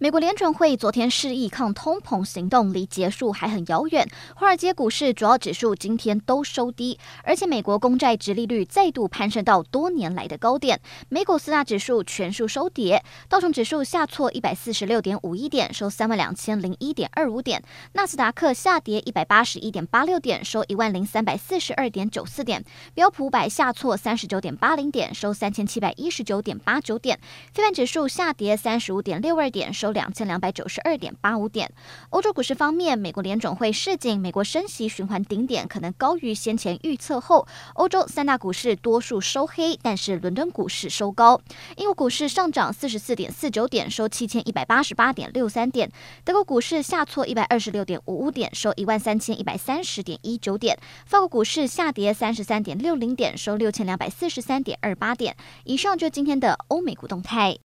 美国联准会昨天示意抗通膨行动离结束还很遥远，华尔街股市主要指数今天都收低，而且美国公债殖利率再度攀升到多年来的高点。美股四大指数全数收跌，道琼指数下挫一百四十六点五一点，收三万两千零一点二五点；纳斯达克下跌一百八十一点八六点，收一万零三百四十二点九四点；标普五百下挫三十九点八零点，收三千七百一十九点八九点；非半指数下跌三十五点六二点，收。两千两百九十二点八五点。欧洲股市方面，美国联准会示警，美国升息循环顶点可能高于先前预测后，欧洲三大股市多数收黑，但是伦敦股市收高。英国股市上涨四十四点四九点，收七千一百八十八点六三点。德国股市下挫一百二十六点五五点，收一万三千一百三十点一九点。法国股市下跌三十三点六零点，收六千两百四十三点二八点。以上就今天的欧美股动态。